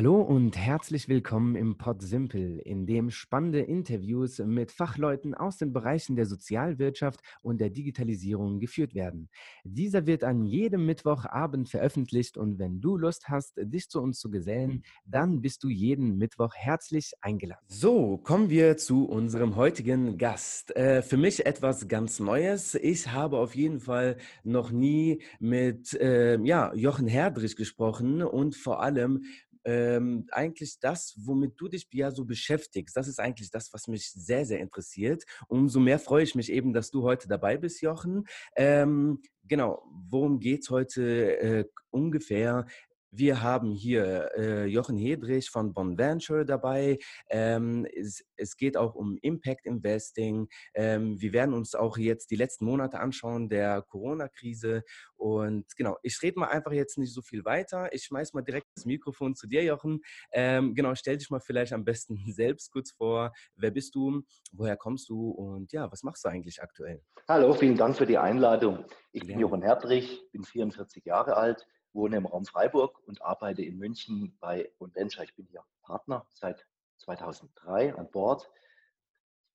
Hallo und herzlich willkommen im Pod Simple, in dem spannende Interviews mit Fachleuten aus den Bereichen der Sozialwirtschaft und der Digitalisierung geführt werden. Dieser wird an jedem Mittwochabend veröffentlicht und wenn du Lust hast, dich zu uns zu gesellen, dann bist du jeden Mittwoch herzlich eingeladen. So, kommen wir zu unserem heutigen Gast. Äh, für mich etwas ganz Neues. Ich habe auf jeden Fall noch nie mit äh, ja, Jochen Herdrich gesprochen und vor allem ähm, eigentlich das, womit du dich ja so beschäftigst. Das ist eigentlich das, was mich sehr, sehr interessiert. Umso mehr freue ich mich eben, dass du heute dabei bist, Jochen. Ähm, genau, worum geht es heute äh, ungefähr? Wir haben hier äh, Jochen Hedrich von Bonventure dabei. Ähm, es, es, geht auch um Impact Investing. Ähm, wir werden uns auch jetzt die letzten Monate anschauen der Corona-Krise. Und genau, ich rede mal einfach jetzt nicht so viel weiter. Ich schmeiß mal direkt das Mikrofon zu dir, Jochen. Ähm, genau, stell dich mal vielleicht am besten selbst kurz vor. Wer bist du? Woher kommst du? Und ja, was machst du eigentlich aktuell? Hallo, vielen Dank für die Einladung. Ich bin Jochen Herdrich, bin 44 Jahre alt wohne im Raum Freiburg und arbeite in München bei Venture. Ich bin hier Partner seit 2003 an Bord,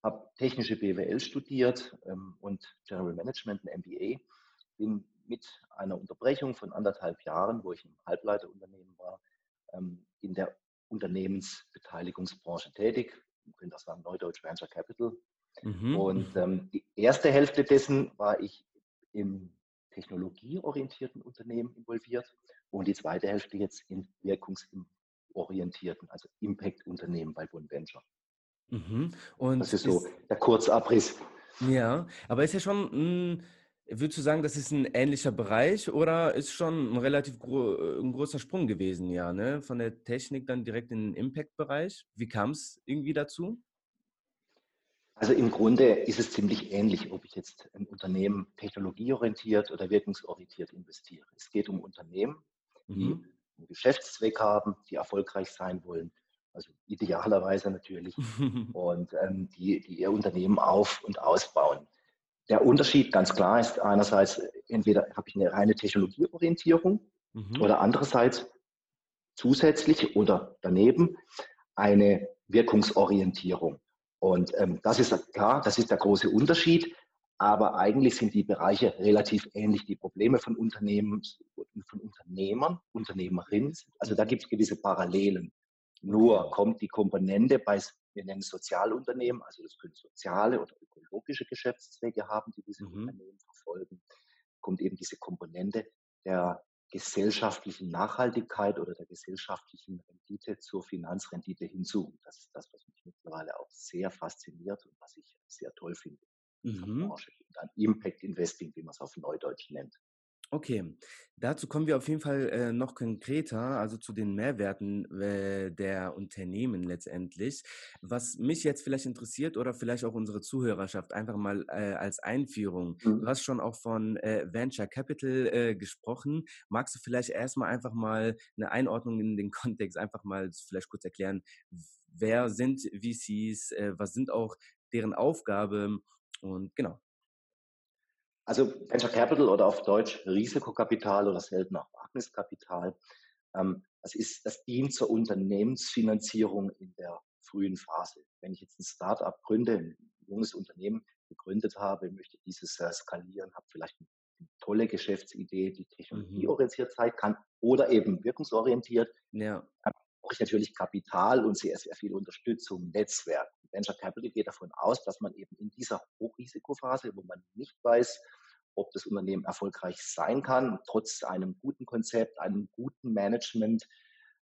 habe technische BWL studiert ähm, und General Management, ein MBA. Bin mit einer Unterbrechung von anderthalb Jahren, wo ich im Halbleiterunternehmen war, ähm, in der Unternehmensbeteiligungsbranche tätig. Man könnte das sagen Neudeutsch Venture Capital. Mhm. Und ähm, die erste Hälfte dessen war ich im technologieorientierten Unternehmen involviert und die zweite Hälfte jetzt in wirkungsorientierten, also Impact-Unternehmen bei Bund Venture. Mhm. Und das ist, ist so der Kurzabriss. Ja, aber ist ja schon, mh, würdest du sagen, das ist ein ähnlicher Bereich oder ist schon ein relativ gro ein großer Sprung gewesen, ja, ne? Von der Technik dann direkt in den Impact-Bereich? Wie kam es irgendwie dazu? Also im Grunde ist es ziemlich ähnlich, ob ich jetzt im Unternehmen technologieorientiert oder wirkungsorientiert investiere. Es geht um Unternehmen, die mhm. einen Geschäftszweck haben, die erfolgreich sein wollen, also idealerweise natürlich, und ähm, die, die ihr Unternehmen auf- und ausbauen. Der Unterschied ganz klar ist einerseits, entweder habe ich eine reine Technologieorientierung mhm. oder andererseits zusätzlich oder daneben eine Wirkungsorientierung. Und ähm, das ist klar, das ist der große Unterschied. Aber eigentlich sind die Bereiche relativ ähnlich. Die Probleme von Unternehmen, von Unternehmern, Unternehmerinnen, also da gibt es gewisse Parallelen. Nur kommt die Komponente bei, wir nennen es Sozialunternehmen, also das können soziale oder ökologische Geschäftszwecke haben, die diese mhm. Unternehmen verfolgen, kommt eben diese Komponente der gesellschaftlichen Nachhaltigkeit oder der gesellschaftlichen Rendite zur Finanzrendite hinzu. Das ist das, was mich mittlerweile auch sehr fasziniert und was ich sehr toll finde. Mhm. Branche, dann Impact Investing, wie man es auf Neudeutsch nennt. Okay, dazu kommen wir auf jeden Fall äh, noch konkreter, also zu den Mehrwerten äh, der Unternehmen letztendlich. Was mich jetzt vielleicht interessiert oder vielleicht auch unsere Zuhörerschaft einfach mal äh, als Einführung. Mhm. Du hast schon auch von äh, Venture Capital äh, gesprochen. Magst du vielleicht erstmal einfach mal eine Einordnung in den Kontext einfach mal vielleicht kurz erklären, wer sind VCs, äh, was sind auch deren Aufgabe und genau. Also Venture Capital oder auf Deutsch Risikokapital oder selten auch Wagniskapital, ähm, das, ist, das dient zur Unternehmensfinanzierung in der frühen Phase. Wenn ich jetzt ein Startup gründe, ein junges Unternehmen gegründet habe, möchte dieses äh, skalieren, habe vielleicht eine, eine tolle Geschäftsidee, die mhm. technologieorientiert sein kann oder eben wirkungsorientiert, ja. dann brauche ich natürlich Kapital und sehr, sehr viel Unterstützung, Netzwerk. Venture Capital geht davon aus, dass man eben in dieser Hochrisikophase, wo man nicht weiß, ob das Unternehmen erfolgreich sein kann, trotz einem guten Konzept, einem guten Management,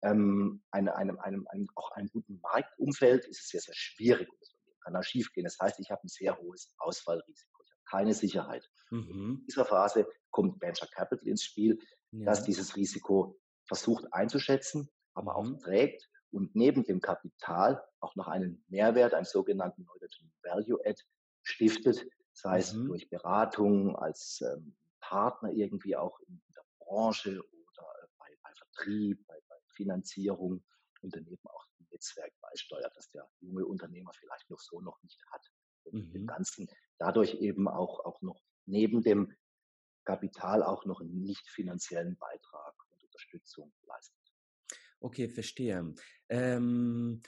ähm, eine, einem, einem, einem, auch einem guten Marktumfeld, ist es sehr, sehr schwierig. Das Unternehmen kann da schiefgehen. Das heißt, ich habe ein sehr hohes Ausfallrisiko. Ich habe keine Sicherheit. Mhm. In dieser Phase kommt Venture Capital ins Spiel, ja. dass dieses Risiko versucht einzuschätzen, aber mhm. auch trägt und neben dem Kapital auch noch einen Mehrwert, einen sogenannten Value Add stiftet, sei es mhm. durch Beratung als ähm, Partner irgendwie auch in der Branche oder äh, bei, bei, Vertrieb, bei, bei, Finanzierung und daneben auch ein Netzwerk beisteuert, das der junge Unternehmer vielleicht noch so noch nicht hat. Und mhm. dem Ganzen dadurch eben auch, auch noch neben dem Kapital auch noch einen nicht finanziellen Beitrag und Unterstützung leistet. Okay, verstehe. Ähm,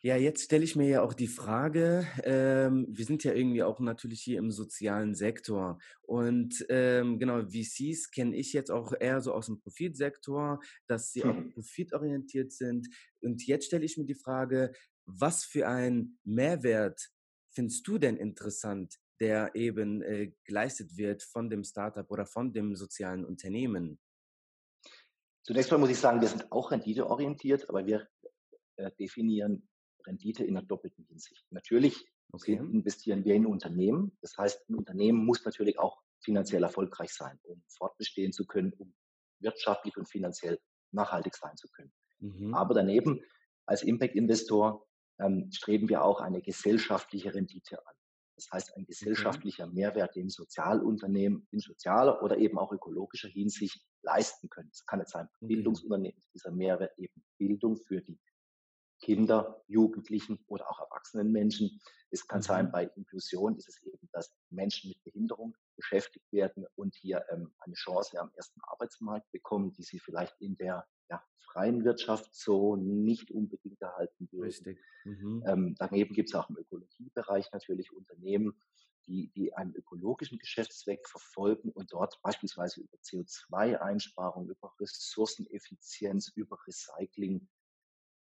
ja, jetzt stelle ich mir ja auch die Frage, ähm, wir sind ja irgendwie auch natürlich hier im sozialen Sektor und ähm, genau, VCs kenne ich jetzt auch eher so aus dem Profitsektor, dass sie auch Mhm. profitorientiert sind. Und jetzt stelle ich mir die Frage, was für einen Mehrwert findest du denn interessant, der eben äh, geleistet wird von dem Startup oder von dem sozialen Unternehmen? Zunächst mal muss ich sagen, wir sind auch renditeorientiert, aber wir äh, definieren Rendite in einer doppelten Hinsicht. Natürlich Okay. investieren wir in Unternehmen. Das heißt, ein Unternehmen muss natürlich auch finanziell erfolgreich sein, um fortbestehen zu können, um wirtschaftlich und finanziell nachhaltig sein zu können. Mhm. Aber daneben, als Impact-Investor, ähm, streben wir auch eine gesellschaftliche Rendite an. Das heißt, ein gesellschaftlicher Mehrwert, den Sozialunternehmen in sozialer oder eben auch ökologischer Hinsicht leisten können. Es kann jetzt sein. Bildungsunternehmen, dieser Mehrwert eben Bildung für die Kinder, Jugendlichen oder auch erwachsenen Menschen. Es kann sein, Mhm. bei Inklusion ist es eben, dass Menschen mit Behinderung beschäftigt werden und hier ähm, eine Chance am ersten Arbeitsmarkt bekommen, die sie vielleicht in der ja, freien Wirtschaft so nicht unbedingt erhalten würden. Richtig. Mhm. Ähm, daneben gibt es auch im Ökologiebereich natürlich Unternehmen, die, die einen ökologischen Geschäftszweck verfolgen und dort beispielsweise über CO2-Einsparung, über Ressourceneffizienz, über Recycling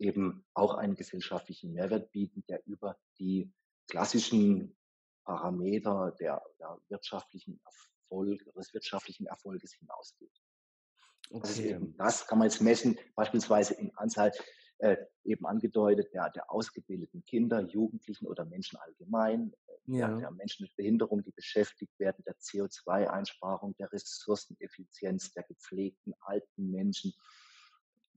eben auch einen gesellschaftlichen Mehrwert bieten, der über die klassischen Parameter der, der wirtschaftlichen Erfolg, des wirtschaftlichen Erfolges hinausgeht. Okay. eben das, kann man jetzt messen, beispielsweise in Anzahl äh, eben angedeutet, der, der ausgebildeten Kinder, Jugendlichen oder Menschen allgemein, äh, der, Ja. der Menschen mit Behinderung, die beschäftigt werden, der CO2-Einsparung, der Ressourceneffizienz, der gepflegten alten Menschen.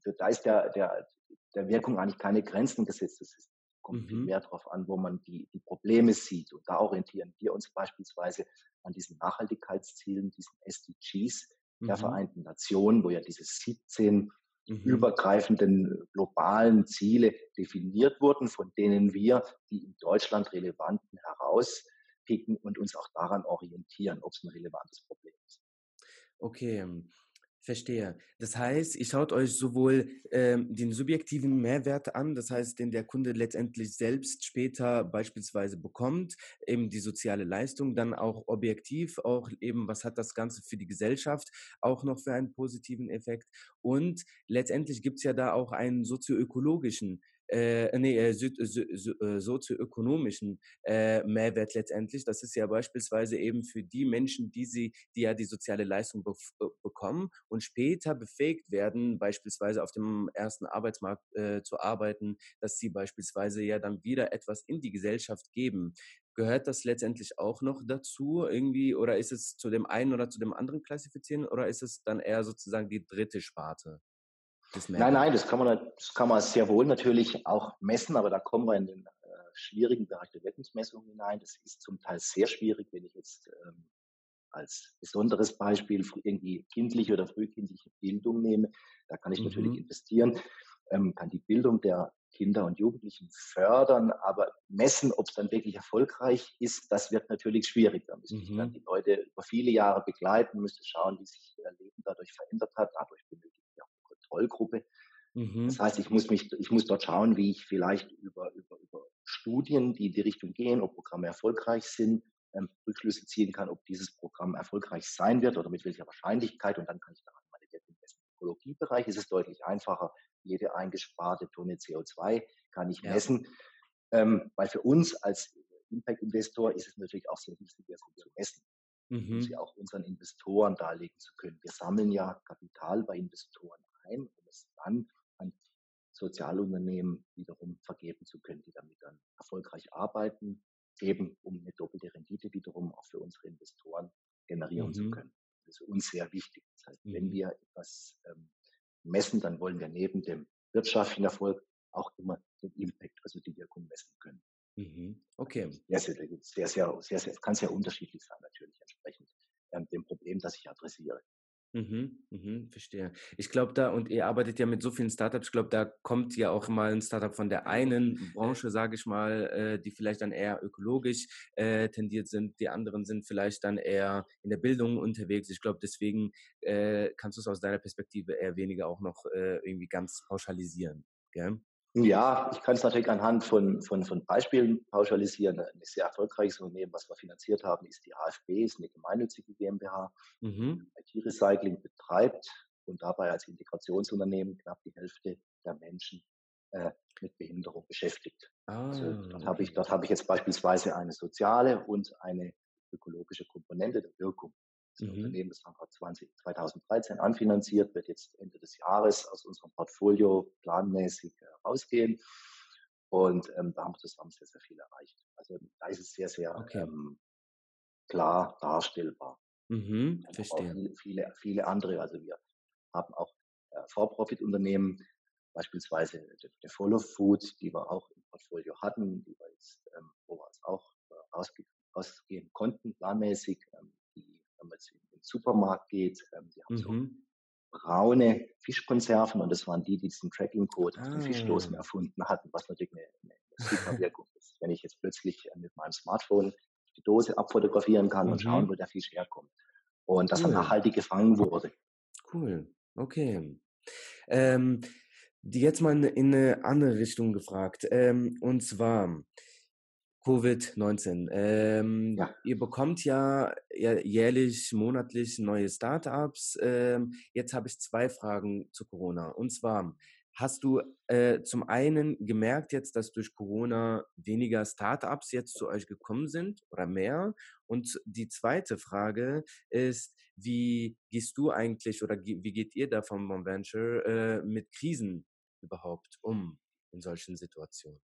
Also da ist der, der, der Wirkung eigentlich keine Grenzen gesetzt. Es kommt viel Mhm. mehr darauf an, wo man die, die Probleme sieht. Und da orientieren wir uns beispielsweise an diesen Nachhaltigkeitszielen, diesen SDGs der Mhm. Vereinten Nationen, wo ja diese 17 Mhm. übergreifenden globalen Ziele definiert wurden, von denen wir die in Deutschland relevanten herauspicken und uns auch daran orientieren, ob es ein relevantes Problem ist. Okay, ähm, verstehe. Das heißt, ihr schaut euch sowohl ähm, den subjektiven Mehrwert an, das heißt, den der Kunde letztendlich selbst später beispielsweise bekommt, eben die soziale Leistung, dann auch objektiv, auch eben, was hat das Ganze für die Gesellschaft auch noch für einen positiven Effekt. Und letztendlich gibt es ja da auch einen sozioökologischen, äh, nee, äh, sö- sö- äh, sozioökonomischen äh, Mehrwert letztendlich. Das ist ja beispielsweise eben für die Menschen, die sie, die ja die soziale Leistung be bekommen und später befähigt werden, beispielsweise auf dem ersten Arbeitsmarkt äh, zu arbeiten, dass sie beispielsweise ja dann wieder etwas in die Gesellschaft geben. Gehört das letztendlich auch noch dazu irgendwie oder ist es zu dem einen oder zu dem anderen klassifizieren oder ist es dann eher sozusagen die dritte Sparte Nein, nein, das kann man, das kann man sehr wohl natürlich auch messen, aber da kommen wir in den äh, schwierigen Bereich der Wirkungsmessung hinein. Das ist zum Teil sehr schwierig, wenn ich jetzt ähm, als besonderes Beispiel irgendwie kindliche oder frühkindliche Bildung nehme. Da kann ich natürlich Mhm. investieren, ähm, kann die Bildung der Kinder und Jugendlichen fördern, aber messen, ob es dann wirklich erfolgreich ist, das wird natürlich schwierig. Da müsste ich dann Mhm. die Leute über viele Jahre begleiten, müsste schauen, wie sich ihr Leben dadurch verändert hat. Dadurch benötige eine Kontrollgruppe. Das Mhm. heißt, ich muss mich, ich muss dort schauen, wie ich vielleicht über, über, über Studien, die in die Richtung gehen, ob Programme erfolgreich sind, ähm, Rückschlüsse ziehen kann, ob dieses Programm erfolgreich sein wird oder mit welcher Wahrscheinlichkeit. Und dann kann ich daran meine Wirkung messen. Im Ökologiebereich ist es deutlich einfacher. Jede eingesparte Tonne CO2 kann ich Ja. messen. Ähm, weil für uns als Impact-Investor ist es natürlich auch sehr wichtig, Wirkung zu messen, um sie Mhm. auch unseren Investoren darlegen zu können. Wir sammeln ja Kapital bei Investoren ein, um es dann an Sozialunternehmen wiederum vergeben zu können, die damit dann erfolgreich arbeiten, eben um eine doppelte Rendite wiederum auch für unsere Investoren generieren zu Mhm. können. Das ist uns sehr wichtig. Das heißt, wenn Mhm. wir etwas ähm, messen, dann wollen wir neben dem wirtschaftlichen Erfolg auch immer den Impact, also die Wirkung messen können. Mhm. Okay. Sehr, sehr, sehr, sehr, sehr, sehr, kann sehr unterschiedlich sein natürlich entsprechend ähm, dem Problem, das ich adressiere. Mhm, mhm, verstehe. Ich glaube da, und ihr arbeitet ja mit so vielen Startups, ich glaube, da kommt ja auch mal ein Startup von der einen Branche, sage ich mal, äh, die vielleicht dann eher ökologisch äh, tendiert sind, die anderen sind vielleicht dann eher in der Bildung unterwegs. Ich glaube, deswegen äh, kannst du es aus deiner Perspektive eher weniger auch noch äh, irgendwie ganz pauschalisieren. Gell? Ja, ich kann es natürlich anhand von, von, von Beispielen pauschalisieren. Ein sehr erfolgreiches Unternehmen, was wir finanziert haben, ist die AFB, ist eine gemeinnützige GmbH, mhm. IT-Recycling betreibt und dabei als Integrationsunternehmen knapp die Hälfte der Menschen äh, mit Behinderung beschäftigt. Ah, also dort okay. habe ich, dort habe ich jetzt beispielsweise eine soziale und eine ökologische Komponente der Wirkung. Das mhm. Unternehmen, das haben wir 20, 2013 anfinanziert, wird jetzt Ende des Jahres aus unserem Portfolio planmäßig äh, rausgehen. Und ähm, da haben wir zusammen sehr, sehr viel erreicht. Also da ist es sehr, sehr okay. ähm, klar darstellbar. Mhm, verstehe. Viele, viele, viele, andere. Also wir haben auch äh, For-Profit-Unternehmen, beispielsweise der Follow Food, die wir auch im Portfolio hatten, die wir jetzt, ähm, wo wir es auch äh, rausge rausgehen konnten, planmäßig. Ähm, wenn man jetzt in den Supermarkt geht, ähm, die haben mhm. so braune Fischkonserven und das waren die, die diesen Tracking-Code ah. den Fischdosen erfunden hatten, was natürlich eine, eine, super Wirkung ist. Wenn ich jetzt plötzlich äh, mit meinem Smartphone die Dose abfotografieren kann mhm. und schauen, mhm. wo der Fisch herkommt. Und das cool. dann nachhaltig gefangen wurde. Cool, okay. Ähm, jetzt mal in eine andere Richtung gefragt. Ähm, und zwar, Covid-19. Ähm, ja. Ihr bekommt ja, jährlich, monatlich neue Startups. Ähm, jetzt habe ich zwei Fragen zu Corona. Und zwar, hast du äh, zum einen gemerkt jetzt, dass durch Corona weniger Startups jetzt zu euch gekommen sind oder mehr? Und die zweite Frage ist, wie gehst du eigentlich oder wie geht ihr da vom Mon Venture äh, mit Krisen überhaupt um in solchen Situationen?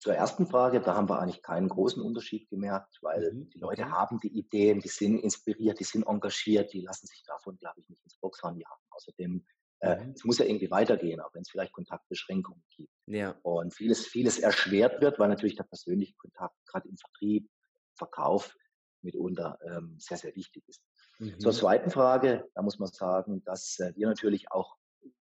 Zur ersten Frage, da haben wir eigentlich keinen großen Unterschied gemerkt, weil mhm. die Leute haben die Ideen, die sind inspiriert, die sind engagiert, die lassen sich davon, glaube ich, nicht ins Boxhorn jagen. Außerdem, äh, mhm. es muss ja irgendwie weitergehen, auch wenn es vielleicht Kontaktbeschränkungen gibt. Ja. Und vieles, vieles erschwert wird, weil natürlich der persönliche Kontakt gerade im Vertrieb, Verkauf mitunter ähm, sehr, sehr wichtig ist. Mhm. Zur zweiten Frage, da muss man sagen, dass äh, wir natürlich auch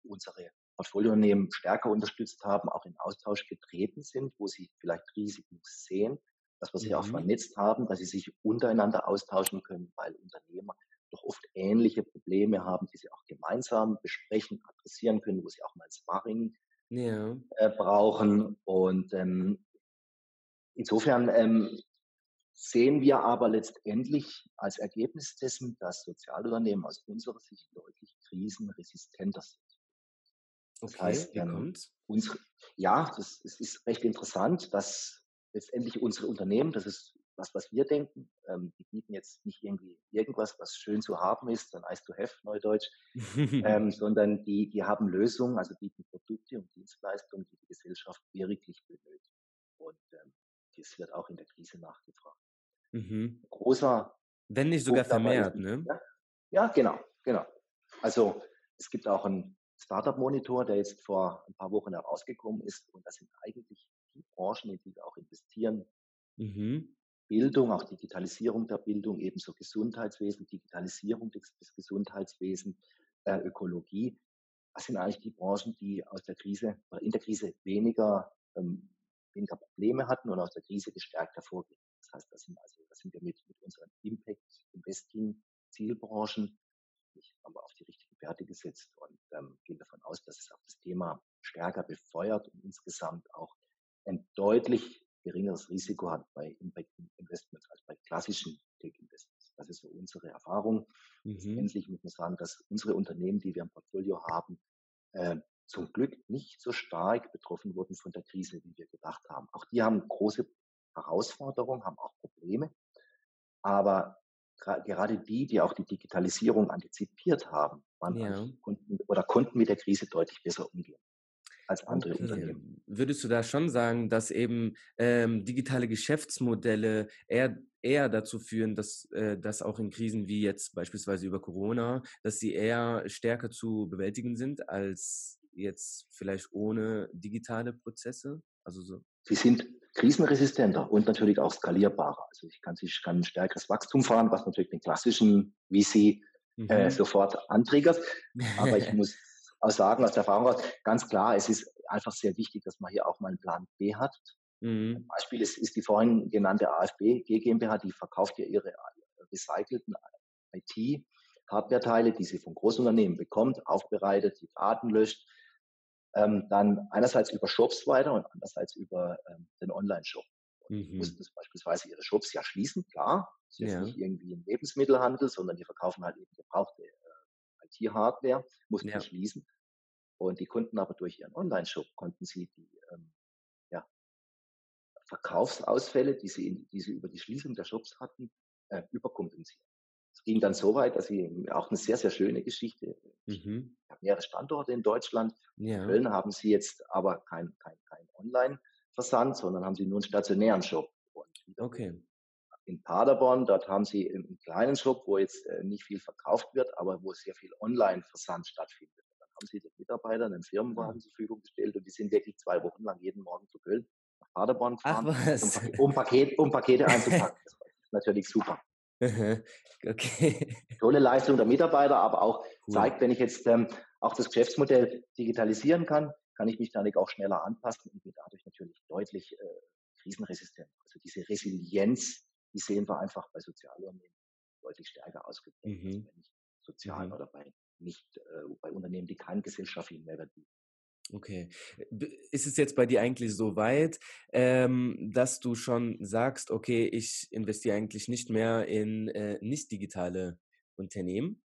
unsere Portfoliounternehmen stärker unterstützt haben, auch in Austausch getreten sind, wo sie vielleicht Risiken sehen, dass wir sie mhm. auch vernetzt haben, dass sie sich untereinander austauschen können, weil Unternehmer doch oft ähnliche Probleme haben, die sie auch gemeinsam besprechen, adressieren können, wo sie auch mal Sparring ja. äh, brauchen. Und ähm, insofern ähm, sehen wir aber letztendlich als Ergebnis dessen, dass Sozialunternehmen aus unserer Sicht deutlich krisenresistenter sind. Das okay, heißt, ähm, unsere, ja, das, das, ist recht interessant, dass letztendlich unsere Unternehmen, das ist was, was wir denken, ähm, die bieten jetzt nicht irgendwie irgendwas, was schön zu haben ist, dann nice to have, neudeutsch, ähm, sondern die, die haben Lösungen, also bieten Produkte und Dienstleistungen, die die Gesellschaft wirklich benötigt. Und ähm, das wird auch in der Krise nachgefragt. Mhm. Großer. Wenn nicht sogar vermehrt, ist, ne? Ja, ja, genau, genau. Also es gibt auch ein Startup Monitor, der jetzt vor ein paar Wochen herausgekommen ist. Und das sind eigentlich die Branchen, in die wir auch investieren. Mhm. Bildung, auch Digitalisierung der Bildung, ebenso Gesundheitswesen, Digitalisierung des, des Gesundheitswesens, äh, Ökologie. Das sind eigentlich die Branchen, die aus der Krise oder in der Krise weniger, ähm, weniger Probleme hatten und aus der Krise gestärkt hervorgehen. Das heißt, das sind, also, das sind wir mit, mit unseren Impact Zielbranchen haben wir auf die richtigen Werte gesetzt und ähm, gehen davon aus, dass es auch das Thema stärker befeuert und insgesamt auch ein deutlich geringeres Risiko hat bei Impact Investments als bei klassischen Tech Investments. Das ist so unsere Erfahrung. Mhm. Letztendlich muss man sagen, dass unsere Unternehmen, die wir im Portfolio haben, äh, zum Glück nicht so stark betroffen wurden von der Krise, wie wir gedacht haben. Auch die haben große Herausforderungen, haben auch Probleme. Aber gerade die, die auch die Digitalisierung antizipiert haben, waren ja. konnten, oder konnten mit der Krise deutlich besser umgehen als andere okay. Unternehmen. Würdest du da schon sagen, dass eben ähm, digitale Geschäftsmodelle eher, eher dazu führen, dass, äh, dass auch in Krisen wie jetzt beispielsweise über Corona, dass sie eher stärker zu bewältigen sind als jetzt vielleicht ohne digitale Prozesse? Also so. Sie sind krisenresistenter und natürlich auch skalierbarer. Also ich kann, ich kann ein stärkeres Wachstum fahren, was natürlich den klassischen VC mhm. äh, sofort antriggert. Aber ich muss auch sagen, aus der Erfahrung raus, ganz klar, es ist einfach sehr wichtig, dass man hier auch mal einen Plan B hat. Mhm. Ein Beispiel ist, ist die vorhin genannte AFB GmbH, die verkauft ja ihre recycelten IT, Hardware-Teile, die sie von Großunternehmen bekommt, aufbereitet, die Daten löscht, ähm, dann einerseits über Shops weiter und andererseits über ähm, den Online-Shop. Mhm. mussten beispielsweise ihre Shops ja schließen, klar. Das ist ja. nicht irgendwie ein Lebensmittelhandel, sondern die verkaufen halt eben gebrauchte äh, IT-Hardware, mussten ja. schließen. Und die Kunden aber durch ihren Online-Shop konnten sie die ähm, ja, Verkaufsausfälle, die sie, in, die sie über die Schließung der Shops hatten, äh, überkompensieren. Es ging dann so weit, dass sie auch eine sehr, sehr schöne Geschichte. Mhm. Ich habe mehrere Standorte in Deutschland. Ja. In Köln haben sie jetzt aber kein, kein, kein Online-Versand, sondern haben sie nur einen stationären Shop. okay. In Paderborn, dort haben sie einen kleinen Shop, wo jetzt äh, nicht viel verkauft wird, aber wo sehr viel Online-Versand stattfindet. dann haben sie den Mitarbeitern einen Firmenwagen ja. zur Verfügung gestellt und die sind wirklich zwei Wochen lang jeden Morgen zu Köln nach Paderborn gefahren, um, um, Paket, um Pakete einzupacken. Das ist natürlich super. Okay. Tolle Leistung der Mitarbeiter, aber auch cool. zeigt, wenn ich jetzt ähm, auch das Geschäftsmodell digitalisieren kann, kann ich mich dadurch auch schneller anpassen und bin dadurch natürlich deutlich äh, krisenresistent. Also diese Resilienz, die sehen wir einfach bei Sozialunternehmen deutlich stärker ausgeprägt, mhm. wenn ich sozial mhm. oder bei nicht äh, bei Unternehmen, die keinen gesellschaftlichen Mehrwert bieten. Okay. Ist es jetzt bei dir eigentlich so weit, ähm, dass du schon sagst, okay, ich investiere eigentlich nicht mehr in äh, nicht digitale Unternehmen?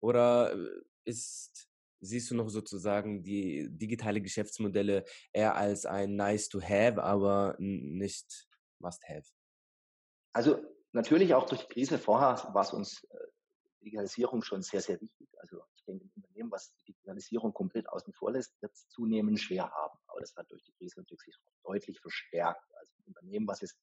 Oder äh, ist, siehst du noch sozusagen die digitale Geschäftsmodelle eher als ein nice to have, aber nicht must have? Also natürlich auch durch die Krise vorher war es uns äh, Digitalisierung schon sehr, sehr wichtig. Also denke, ein Unternehmen, was die Digitalisierung komplett außen vor lässt, wird es zunehmend schwer haben. Aber das hat durch die Krise natürlich sich deutlich verstärkt. Also ein Unternehmen, was es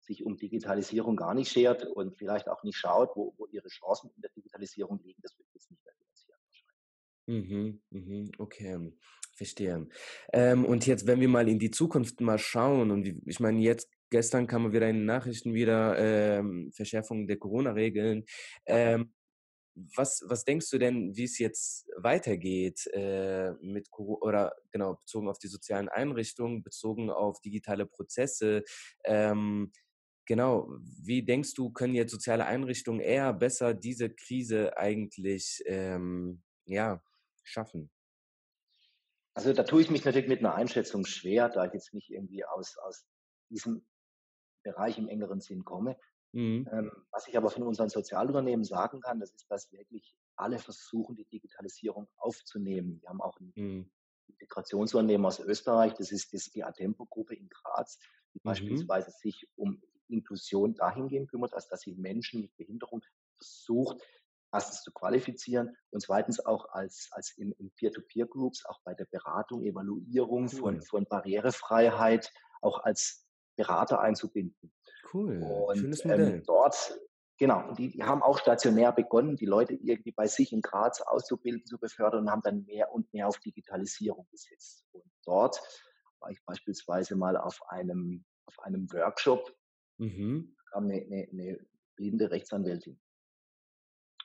sich um Digitalisierung gar nicht schert und vielleicht auch nicht schaut, wo, wo ihre Chancen in der Digitalisierung liegen, das wird jetzt nicht mehr finanzieren wahrscheinlich. Mhm, mhm, okay, verstehe. Ähm, und jetzt, wenn wir mal in die Zukunft mal schauen, und ich meine, jetzt gestern kam wieder in den Nachrichten wieder ähm, Verschärfung der Corona-Regeln. Ähm, was, was denkst du denn, wie es jetzt weitergeht äh, mit oder genau bezogen auf die sozialen Einrichtungen, bezogen auf digitale Prozesse? Ähm, genau, wie denkst du, können jetzt soziale Einrichtungen eher besser diese Krise eigentlich ähm, ja, schaffen? Also da tue ich mich natürlich mit einer Einschätzung schwer, da ich jetzt nicht irgendwie aus, aus diesem Bereich im engeren Sinn komme. Mhm. Ähm, was ich aber von unseren Sozialunternehmen sagen kann, das ist, dass wirklich alle versuchen, die Digitalisierung aufzunehmen. Wir haben auch ein mhm. Integrationsunternehmen aus Österreich, das ist, das die Atempo-Gruppe in Graz, die mhm. beispielsweise sich um Inklusion dahingehend kümmert, als dass sie Menschen mit Behinderung versucht, erstens zu qualifizieren und zweitens auch als, als in, in Peer-to-Peer-Groups, auch bei der Beratung, Evaluierung von, von Barrierefreiheit, auch als Berater einzubinden. Cool. Und Schönes ähm, Modell. Ähm, dort, genau, die, die haben auch stationär begonnen, die Leute irgendwie bei sich in Graz auszubilden, zu befördern und haben dann mehr und mehr auf Digitalisierung gesetzt. Und dort war ich beispielsweise mal auf einem, auf einem Workshop, mhm. kam eine, eine, eine blinde Rechtsanwältin.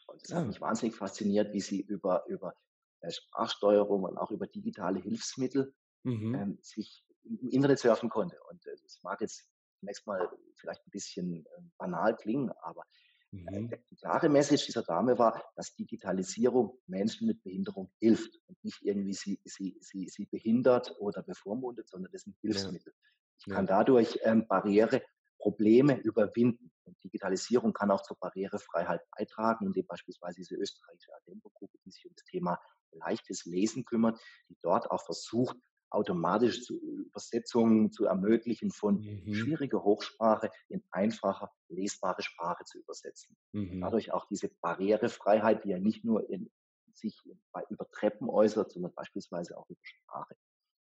Und das ah. hat mich wahnsinnig fasziniert, wie sie über, über äh, Sprachsteuerung und auch über digitale Hilfsmittel mhm. ähm, sich im Internet surfen konnte. Und äh, das mag jetzt zunächst mal vielleicht ein bisschen ähm, banal klingen, aber äh, mhm. die klare Message dieser Dame war, dass Digitalisierung Menschen mit Behinderung hilft und nicht irgendwie sie, sie, sie, sie behindert oder bevormundet, sondern das ein Hilfsmittel. Ja. Ich kann dadurch ähm, Barriere, Probleme überwinden. Und Digitalisierung kann auch zur Barrierefreiheit beitragen, indem beispielsweise diese österreichische Adempo-Gruppe, die sich um das Thema leichtes Lesen kümmert, die dort auch versucht, automatisch zu Übersetzungen zu ermöglichen von mhm. schwieriger Hochsprache in einfacher, lesbare Sprache zu übersetzen. Mhm. Dadurch auch diese Barrierefreiheit, die ja nicht nur in sich bei, über Treppen äußert, sondern beispielsweise auch über Sprache.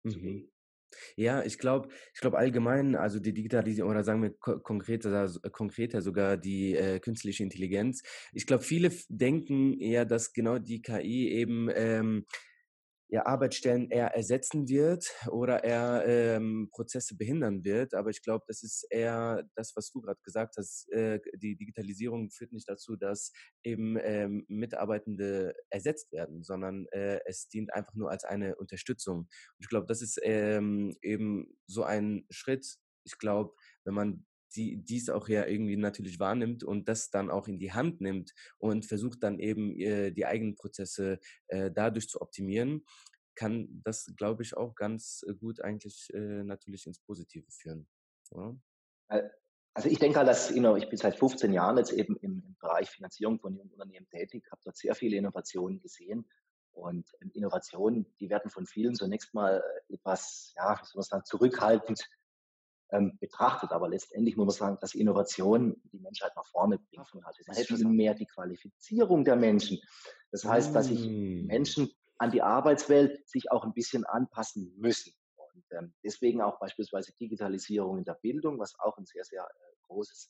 Mhm. Ja, ich glaube, ich glaube allgemein, also die Digitalisierung oder sagen wir konkreter, konkreter sogar die äh, künstliche Intelligenz. Ich glaube, viele denken eher, dass genau die KI eben ähm, ja, Arbeitsstellen eher ersetzen wird oder eher ähm, Prozesse behindern wird. Aber ich glaube, das ist eher das, was du gerade gesagt hast. Äh, die Digitalisierung führt nicht dazu, dass eben ähm, Mitarbeitende ersetzt werden, sondern äh, es dient einfach nur als eine Unterstützung. Und ich glaube, das ist ähm, eben so ein Schritt. Ich glaube, wenn man die dies auch ja irgendwie natürlich wahrnimmt und das dann auch in die Hand nimmt und versucht dann eben äh, die eigenen Prozesse äh, dadurch zu optimieren, kann das, glaube ich, auch ganz äh, gut eigentlich natürlich ins Positive führen. Äh, also ich denke, dass ich bin seit 15 Jahren jetzt eben im, im Bereich Finanzierung von jungen Unternehmen tätig, habe dort sehr viele Innovationen gesehen. Und ähm, Innovationen, die werden von vielen zunächst mal etwas, ja, wie soll man sagen, zurückhaltend ähm, betrachtet. Aber letztendlich muss man sagen, dass Innovation die Menschheit nach vorne bringt. Also es ist viel mehr die Qualifizierung der Menschen. Das heißt, dass sich mm. Menschen an die Arbeitswelt sich auch ein bisschen anpassen müssen. Und ähm, deswegen auch beispielsweise Digitalisierung in der Bildung, was auch ein sehr, sehr äh, großes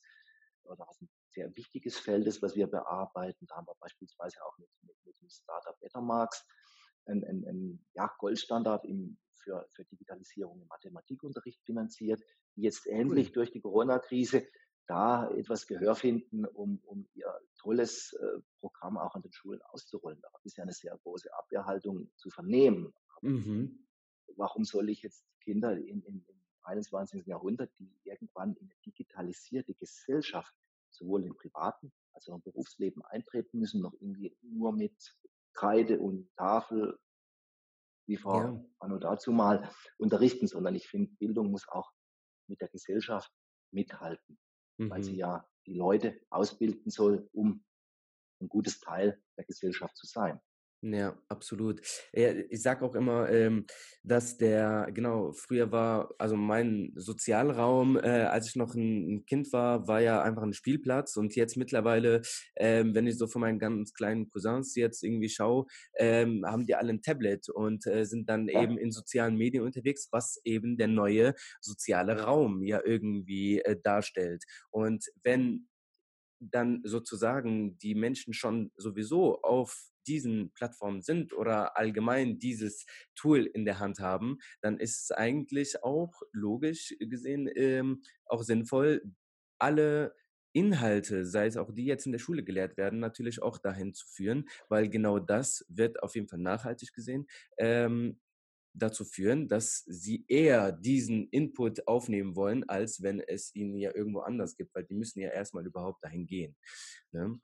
oder was ein sehr wichtiges Feld ist, was wir bearbeiten. Da haben wir beispielsweise auch mit, mit, mit dem Startup Bettermarks ein, ein, ein ja, Goldstandard im, für, für Digitalisierung im Mathematikunterricht finanziert, die jetzt endlich durch die Corona-Krise da etwas Gehör finden, um, um ihr tolles äh, Programm auch an den Schulen auszurollen. Da ist ja eine sehr große Abwehrhaltung zu vernehmen. Mhm. Warum soll ich jetzt Kinder in, in, im 21. Jahrhundert, die irgendwann in eine digitalisierte Gesellschaft sowohl im privaten als auch im Berufsleben eintreten müssen, noch irgendwie nur mit Kreide und Tafel wie Frau ja. Anno dazu mal unterrichten, sondern ich finde, Bildung muss auch mit der Gesellschaft mithalten, mhm. weil sie mhm. ja die Leute ausbilden soll, um ein gutes Teil der Gesellschaft zu sein. Ja, absolut. ich sage auch immer, ähm, dass der, genau, früher war, also mein Sozialraum, äh, als ich noch ein, Kind war, war ja einfach ein Spielplatz und jetzt mittlerweile, ähm, wenn ich so von meinen ganz kleinen Cousins jetzt irgendwie schaue, ähm, haben die alle ein Tablet und äh, sind dann eben in sozialen Medien unterwegs, was eben der neue soziale Raum ja irgendwie äh, darstellt. Und wenn dann sozusagen die Menschen schon sowieso auf diesen Plattformen sind oder allgemein dieses Tool in der Hand haben, dann ist es eigentlich auch logisch gesehen ähm, auch sinnvoll, alle Inhalte, sei es auch die jetzt in der Schule gelehrt werden, natürlich auch dahin zu führen, weil genau das wird auf jeden Fall nachhaltig gesehen ähm, dazu führen, dass sie eher diesen Input aufnehmen wollen, als wenn es ihnen ja irgendwo anders gibt, weil die müssen ja erstmal überhaupt dahin gehen. Ne?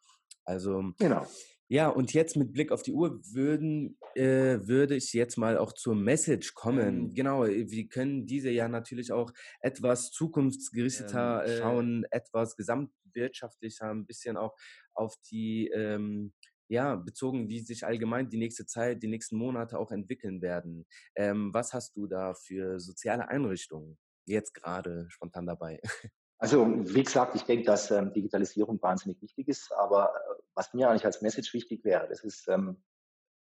Also genau. Ja, und jetzt mit Blick auf die Uhr würden, äh, würde ich jetzt mal auch zur Message kommen. Mhm. Genau, äh, wir können diese ja natürlich auch etwas zukunftsgerichteter ähm, schauen, etwas gesamtwirtschaftlicher, ein bisschen auch auf die, ähm, ja, bezogen, wie sich allgemein die nächste Zeit, die nächsten Monate auch entwickeln werden. Ähm, was hast du da für soziale Einrichtungen jetzt gerade spontan dabei? Also, wie gesagt, ich denke, dass ähm, Digitalisierung wahnsinnig wichtig ist, aber äh, was mir eigentlich als Message wichtig wäre, das ist, ähm,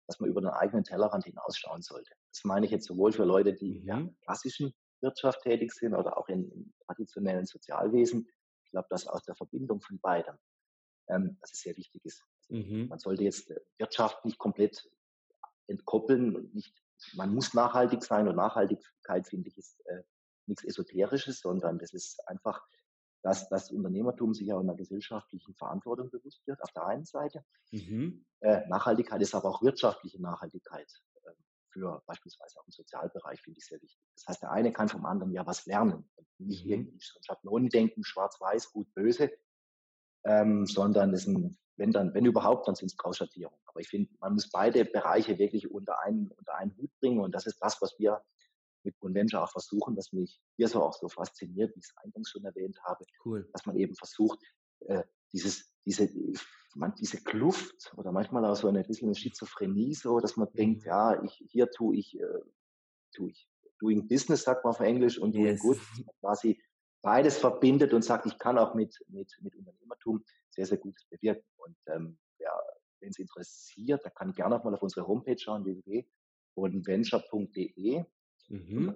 dass man über den eigenen Tellerrand hinausschauen sollte. Das meine ich jetzt sowohl für Leute, die mhm. in der mhm. klassischen Wirtschaft tätig sind oder auch in, in traditionellen Sozialwesen. Ich glaube, dass aus der Verbindung von beiden, ähm, dass es sehr wichtig ist. Mhm. Man sollte jetzt äh, Wirtschaft nicht komplett entkoppeln. Nicht, man muss nachhaltig sein und Nachhaltigkeit, finde ich, ist äh, nichts Esoterisches, sondern das ist einfach dass das Unternehmertum sich auch in der gesellschaftlichen Verantwortung bewusst wird, auf der einen Seite. Mhm. Äh, Nachhaltigkeit ist aber auch wirtschaftliche Nachhaltigkeit äh, für beispielsweise auch im Sozialbereich, finde ich sehr wichtig. Das heißt, der eine kann vom anderen ja was lernen. Nicht mhm. irgendwie Schablonendenken, schwarz-weiß, gut, böse, ähm, sondern ist ein, wenn dann, wenn überhaupt, dann sind es Grauschattierungen. Aber ich finde, man muss beide Bereiche wirklich unter einen, unter einen Hut bringen und das ist das, was wir mit Conventure auch versuchen, was mich hier so auch so fasziniert, wie ich es eingangs schon erwähnt habe, cool. dass man eben versucht, äh, dieses, diese, man, diese Kluft oder manchmal auch so eine bisschen eine Schizophrenie, so, dass man mhm. denkt, ja, ich, hier tue ich, äh, tue ich doing business, sagt man auf Englisch, und doing yes. good, quasi beides verbindet und sagt, ich kann auch mit, mit, mit Unternehmertum sehr, sehr Gutes bewirken. Und ähm, ja, wenn es interessiert, da kann gerne auch mal auf unsere Homepage schauen, www.bodenventure.de. Mhm.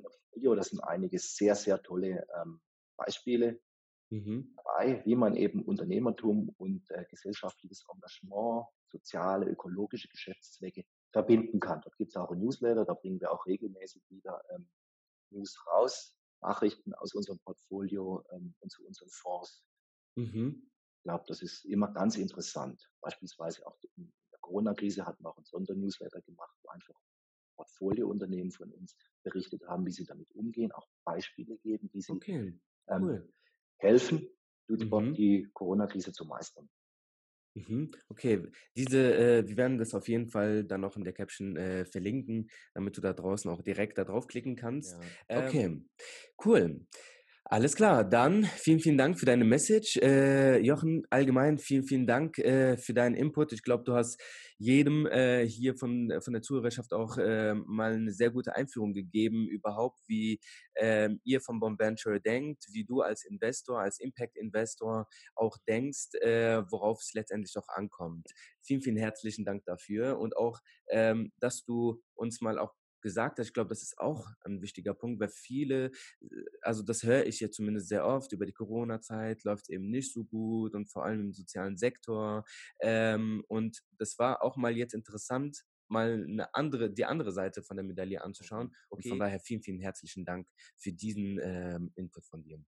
Das sind einige sehr, sehr tolle ähm, Beispiele mhm. dabei, wie man eben Unternehmertum und äh, gesellschaftliches Engagement, soziale, ökologische Geschäftszwecke verbinden kann. Dort gibt es auch ein Newsletter, da bringen wir auch regelmäßig wieder ähm, News raus, Nachrichten aus unserem Portfolio ähm, und zu unseren Fonds. Mhm. Ich glaube, das ist immer ganz interessant. Beispielsweise auch in der Corona-Krise hatten wir auch ein Sondernewsletter gemacht, wo einfach Portfoliounternehmen von uns berichtet haben, wie sie damit umgehen, auch Beispiele geben, wie sie okay. Ähm, cool. ähm, helfen, mhm. die Corona-Krise zu meistern. Mhm. Okay, diese, äh, wir werden das auf jeden Fall dann noch in der Caption äh, verlinken, damit du da draußen auch direkt da draufklicken kannst. Ja. Okay, ähm, cool. Alles klar, dann vielen, vielen Dank für deine Message. Äh, Jochen, allgemein vielen, vielen Dank äh, für deinen Input. Ich glaube, du hast jedem äh, hier von, von der Zuhörerschaft auch äh, mal eine sehr gute Einführung gegeben, überhaupt, wie ähm, ihr von Bomb Venture denkt, wie du als Investor, als Impact-Investor auch denkst, äh, worauf es letztendlich auch ankommt. Vielen, vielen herzlichen Dank dafür und auch, ähm, dass du uns mal auch gesagt hast, ich glaube, das ist auch ein wichtiger Punkt, weil viele, also das höre ich ja zumindest sehr oft, über die Corona-Zeit läuft es eben nicht so gut und vor allem im sozialen Sektor. Ähm, und das war auch mal jetzt interessant, mal eine andere, die andere Seite von der Medaille anzuschauen. Okay. Und von daher vielen, vielen herzlichen Dank für diesen ähm, Input von dir.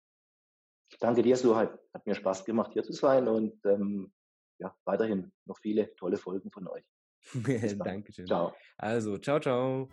Danke dir, Suhai. Hat mir Spaß gemacht, hier zu sein und ähm, ja, weiterhin noch viele tolle Folgen von euch. Dankeschön. Ciao. Also, ciao, ciao.